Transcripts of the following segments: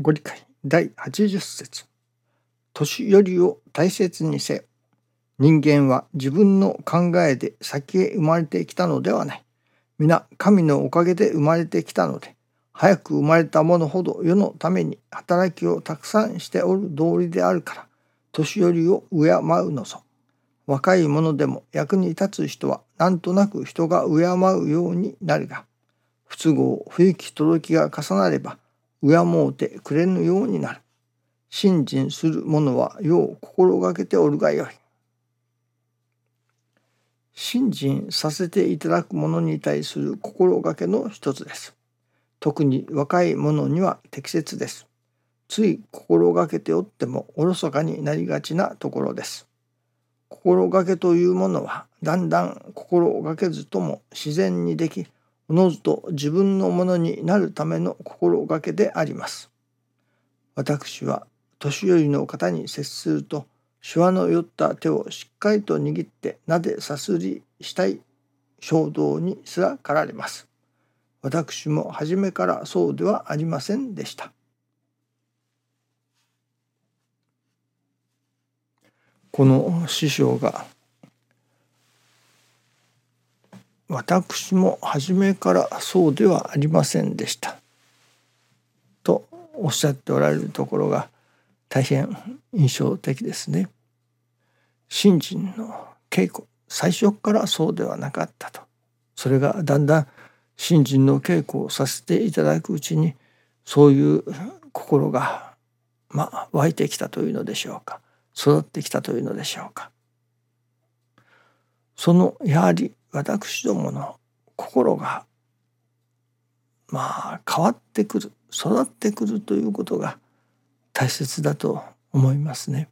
ご理解第80節年寄りを大切にせよ。人間は自分の考えで先へ生まれてきたのではない。皆神のおかげで生まれてきたので、早く生まれた者ほど世のために働きをたくさんしておる道理であるから、年寄りを敬うのぞ。若い者でも役に立つ人はなんとなく人が敬うようになるが、不都合、不行き届きが重なれば、敬うてくれぬようになる。信心する者はよう心がけておるがよい。信心させていただく者に対する心がけの一つです。特に若い者には適切です。つい心がけておってもおろそかになりがちなところです。心がけというものはだんだん心がけずとも自然にできおのずと自分のものになるための心がけであります。私は年寄りの方に接すると手話の酔った手をしっかりと握ってなでさすりしたい衝動にすら駆られます。私も初めからそうではありませんでした。この師匠が私も初めからそうではありませんでした。とおっしゃっておられるところが大変印象的ですね。信心の稽古最初からそうではなかったと。それがだんだん信心の稽古をさせていただくうちにそういう心がまあ湧いてきたというのでしょうか。育ってきたというのでしょうか。そのやはり私どもの心がまあ変わってくる育ってくるということが大切だと思いますね。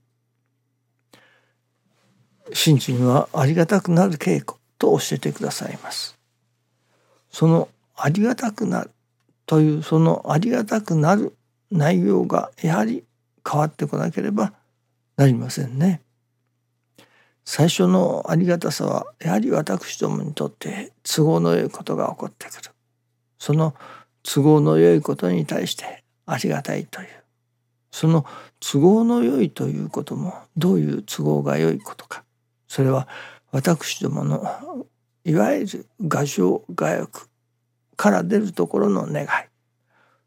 信心はありがたくなる稽古と教えてくださいます。そのありがたくなるというそのありがたくなる内容がやはり変わってこなければなりませんね。最初のありがたさはやはり私どもにとって都合の良いことが起こってくる。その都合の良いことに対してありがたいという。その都合の良いということもどういう都合が良いことか。それは私どものいわゆる画情画欲から出るところの願い。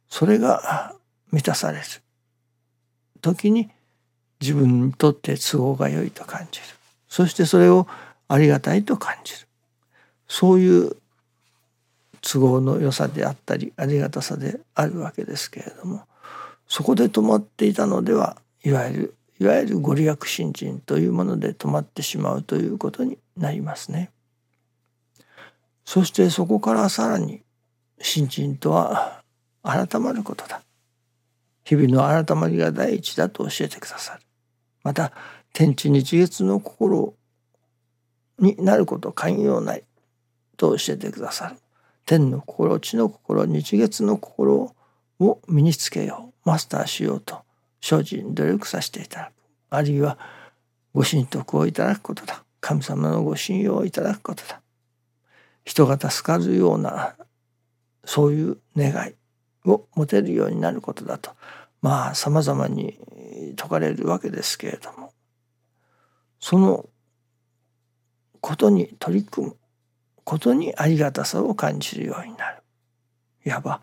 それが満たされる。時に自分にとって都合が良いと感じる。そしてそれをありがたいと感じるそういう都合の良さであったりありがたさであるわけですけれどもそこで止まっていたのではいわゆるいわゆるご利益信心というもので止まってしまうということになりますね。そしてそこからさらに信心とは改まることだ。日々の改まりが第一だと教えてくださる。また天地日月の心になること寛容ないと教えてくださる。天の心地の心日月の心を身につけよう。マスターしようと精進努力させていただくあるいはご神徳をいただくことだ神様のご信用をいただくことだ人が助かるようなそういう願いを持てるようになることだとまあさまざまに説かれるわけですけれどもそのことに取り組むことにありがたさを感じるようになる。いわば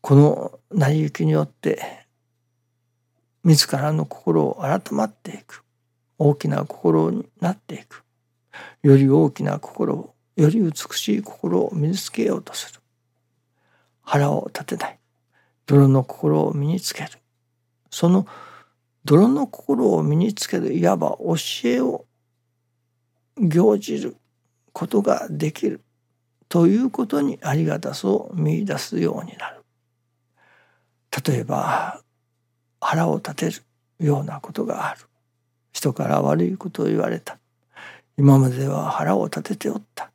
この成り行きによって自らの心を改まっていく。大きな心になっていく。より大きな心をより美しい心を身につけようとする。腹を立てない。泥の心を身につける。その泥の心を身につけるいわば教えを行じることができるということにありがたさを見いだすようになる。例えば腹を立てるようなことがある。人から悪いことを言われた。今までは腹を立てておった。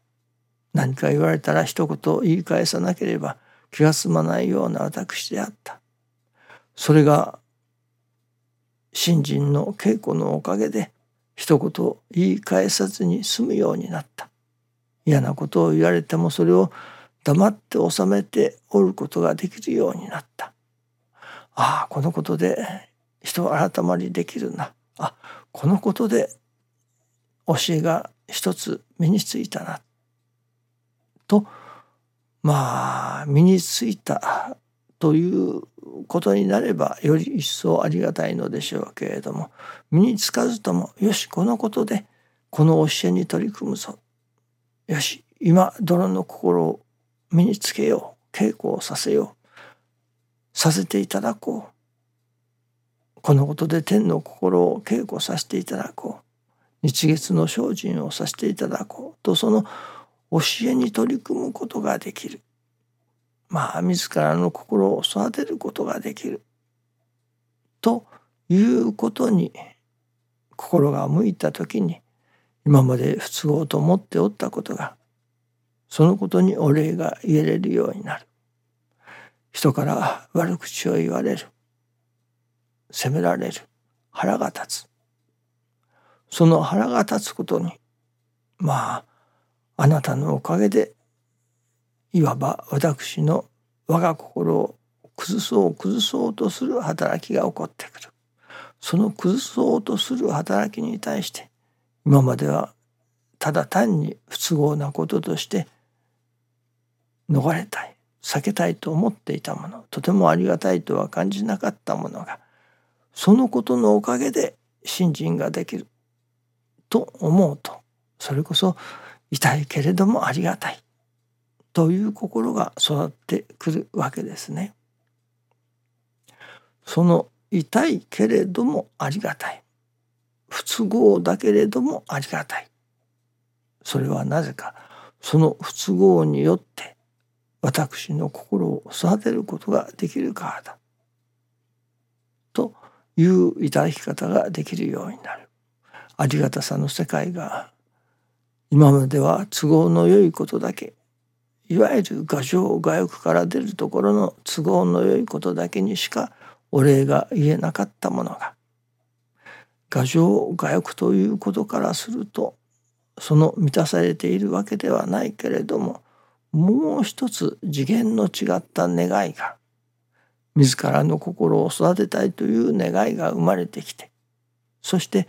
何か言われたら一言言い返さなければ気が済まないような私であった。それが信心の稽古のおかげで一言言い返さずに済むようになった。嫌なことを言われてもそれを黙って収めておることができるようになった。ああこのことで人を改まりできるな。あこのことで教えが一つ身についたな。とまあ身についたということになればより一層ありがたいのでしょうけれども身につかずともよしこのことでこの教えに取り組むぞ。よし今泥の心を身につけよう。稽古をさせよう。させていただこう。このことで天の心を稽古させていただこう。日月の精進をさせていただこう。とその教えに取り組むことができる。まあ自らの心を育てることができるということに心が向いた時に今まで不都合と思っておったことがそのことにお礼が言えれるようになる。人から悪口を言われる。責められる。腹が立つ。その腹が立つことにまああなたのおかげでいわば私の我が心を崩そう崩そうとする働きが起こってくる。その崩そうとする働きに対して今まではただ単に不都合なこととして逃れたい避けたいと思っていたものとてもありがたいとは感じなかったものがそのことのおかげで信心ができると思うとそれこそ痛いけれどもありがたい。という心が育ってくるわけですね。その痛いけれどもありがたい。不都合だけれどもありがたい。それはなぜか。その不都合によって私の心を育てることができるからだ。といういただき方ができるようになる。ありがたさの世界が今までは都合の良いことだけいわゆる牙城牙欲から出るところの都合の良いことだけにしかお礼が言えなかったものが牙城牙欲ということからするとその満たされているわけではないけれどももう一つ次元の違った願いが自らの心を育てたいという願いが生まれてきてそして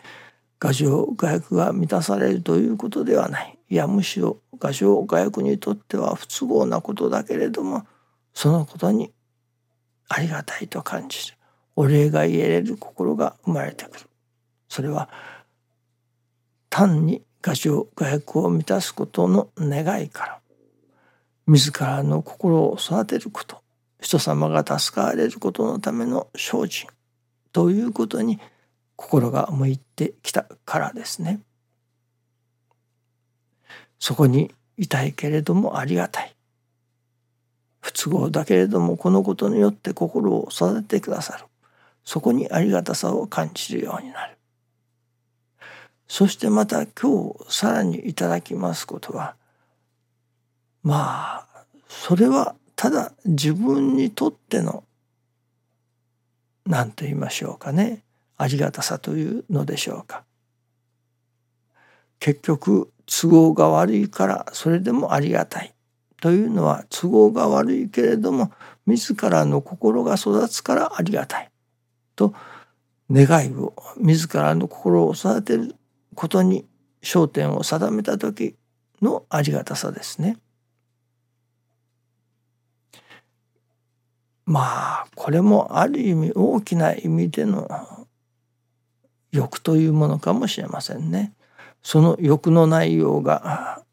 画情画欲が満たされるということではない。いやむしろ画情画欲にとっては不都合なことだけれどもそのことにありがたいと感じるお礼が言えれる心が生まれてくるそれは単に画情画欲を満たすことの願いから自らの心を育てること人様が助かれることのための精進ということに心が向いてきたからですね。そこにいたいけれどもありがたい。不都合だけれどもこのことによって心を育ててくださる。そこにありがたさを感じるようになる。そしてまた今日さらにいただきますことはまあそれはただ自分にとっての何と言いましょうかねありがたさというのでしょうか結局都合が悪いからそれでもありがたいというのは都合が悪いけれども自らの心が育つからありがたいと願いを自らの心を育てることに焦点を定めた時のありがたさですね。まあこれもある意味大きな意味での欲というものかもしれませんね。その欲の内容が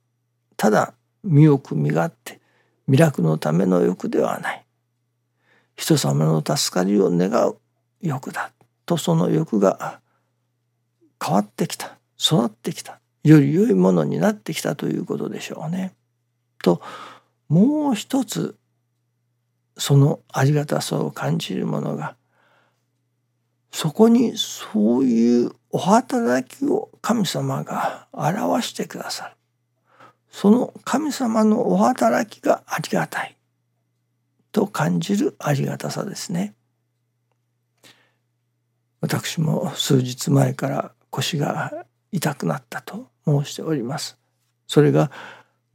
ただ身よく身勝手魅力のための欲ではない。人様の助かりを願う欲だ。とその欲が変わってきた。育ってきた。より良いものになってきたということでしょうね。ともう一つそのありがたさを感じる者がそこにそういうお働きを神様が表してくださる。その神様のお働きがありがたいと感じるありがたさですね。私も数日前から腰が痛くなったと申しております。それが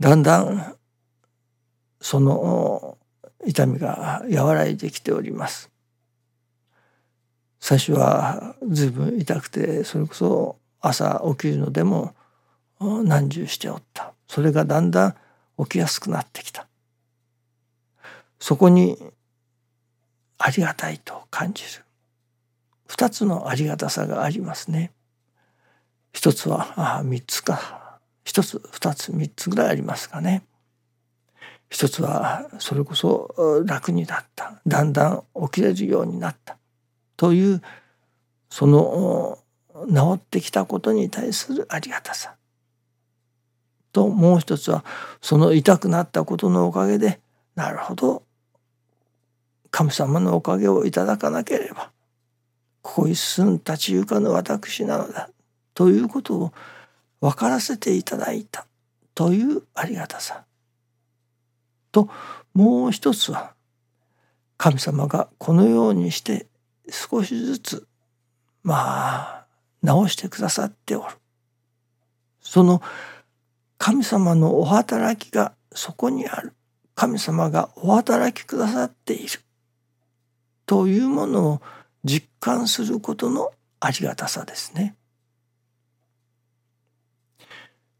だんだんその痛みが和らいできております。最初は随分痛くてそれこそ朝起きるのでも難重しておった。それがだんだん起きやすくなってきた。そこにありがたいと感じる。二つのありがたさがありますね。一つはあ三つか。一つ二つ三つぐらいありますかね。一つはそれこそ楽になった。だんだん起きれるようになった。というその治ってきたことに対するありがたさ。ともう一つはその痛くなったことのおかげでなるほど神様のおかげをいただかなければここ一寸立ち行かぬ私なのだということを分からせていただいたというありがたさ。ともう一つは神様がこのようにして少しずつまあ直してくださっておるその神様のお働きがそこにある神様がお働きくださっているというものを実感することのありがたさですね。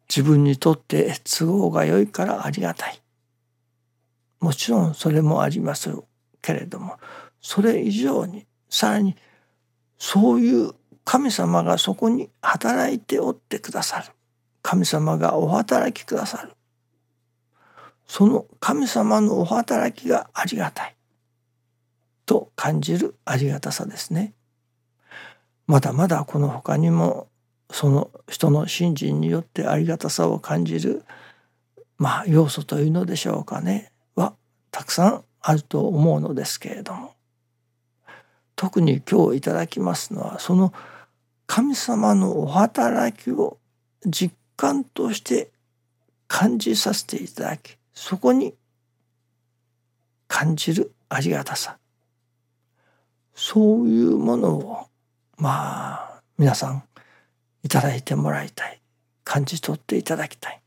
自分にとって都合が良いからありがたい。もちろんそれもありますけれどもそれ以上にさらにそういう神様がそこに働いておってくださる。神様がお働きくださる。その神様のお働きがありがたい。と感じるありがたさですね。まだまだこの他にもその人の信心によってありがたさを感じるまあ要素というのでしょうかね。はたくさんあると思うのですけれども。特に今日いただきますのはその神様のお働きを実感として感じさせていただきそこに感じるありがたさ。そういうものをまあ皆さんいただいてもらいたい。感じ取っていただきたい。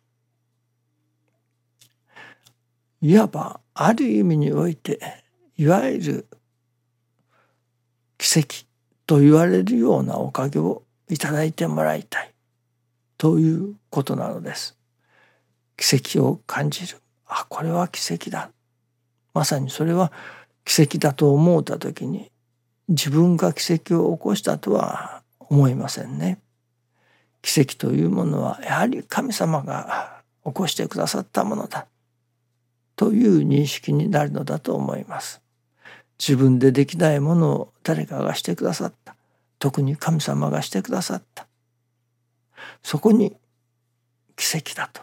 いわばある意味においていわゆる奇跡と言われるようなおかげをいただいてもらいたいということなのです。奇跡を感じるあこれは奇跡だまさにそれは奇跡だと思うた時に自分が奇跡を起こしたとは思いませんね。奇跡というものはやはり神様が起こしてくださったものだという認識になるのだと思います。自分でできないものを誰かがしてくださった。特に神様がしてくださった。そこに奇跡だと。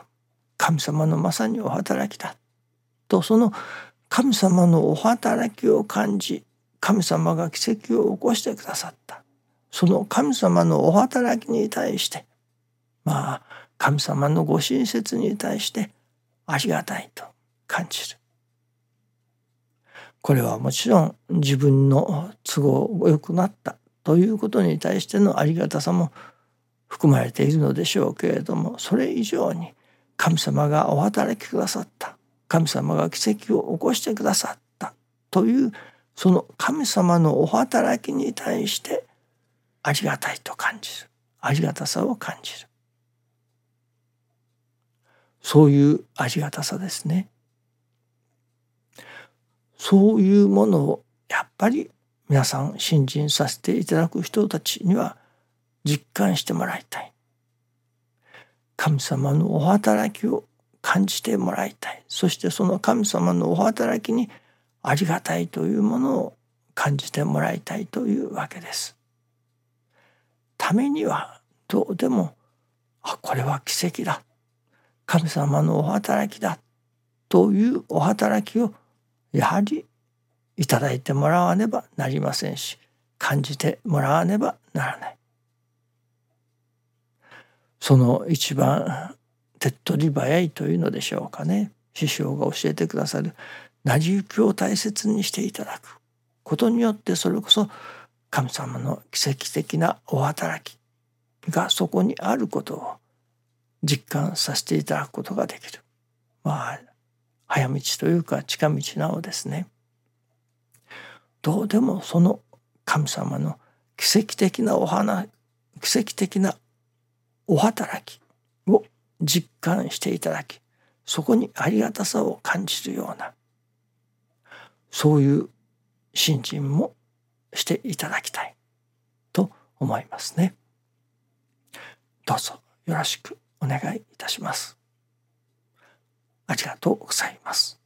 神様のまさにお働きだ。とその神様のお働きを感じ神様が奇跡を起こしてくださった。その神様のお働きに対してまあ神様のご親切に対してありがたいと感じる。これはもちろん自分の都合が良くなったということに対してのありがたさも含まれているのでしょうけれどもそれ以上に神様がお働きくださった。神様が奇跡を起こしてくださったというその神様のお働きに対してありがたいと感じる。ありがたさを感じる。そういうありがたさですね。そういうものをやっぱり皆さん信心させていただく人たちには実感してもらいたい。神様のお働きを感じてもらいたい。そしてその神様のお働きにありがたいというものを感じてもらいたいというわけです。ためにはどうでもあこれは奇跡だ神様のお働きだというお働きをやはりいただいてもらわねばなりませんし感じてもらわねばならない。その一番手っ取り早いというのでしょうかね師匠が教えてくださる成り行きを大切にしていただくことによってそれこそ神様の奇跡的なお働きがそこにあることを実感させていただくことができる。まあ早道というか近道なのですね。どうでもその神様の奇跡的なお花奇跡的なお働きを実感していただきそこにありがたさを感じるようなそういう信心もしていただきたいと思いますね。どうぞよろしくお願いいたします。ありがとうございます。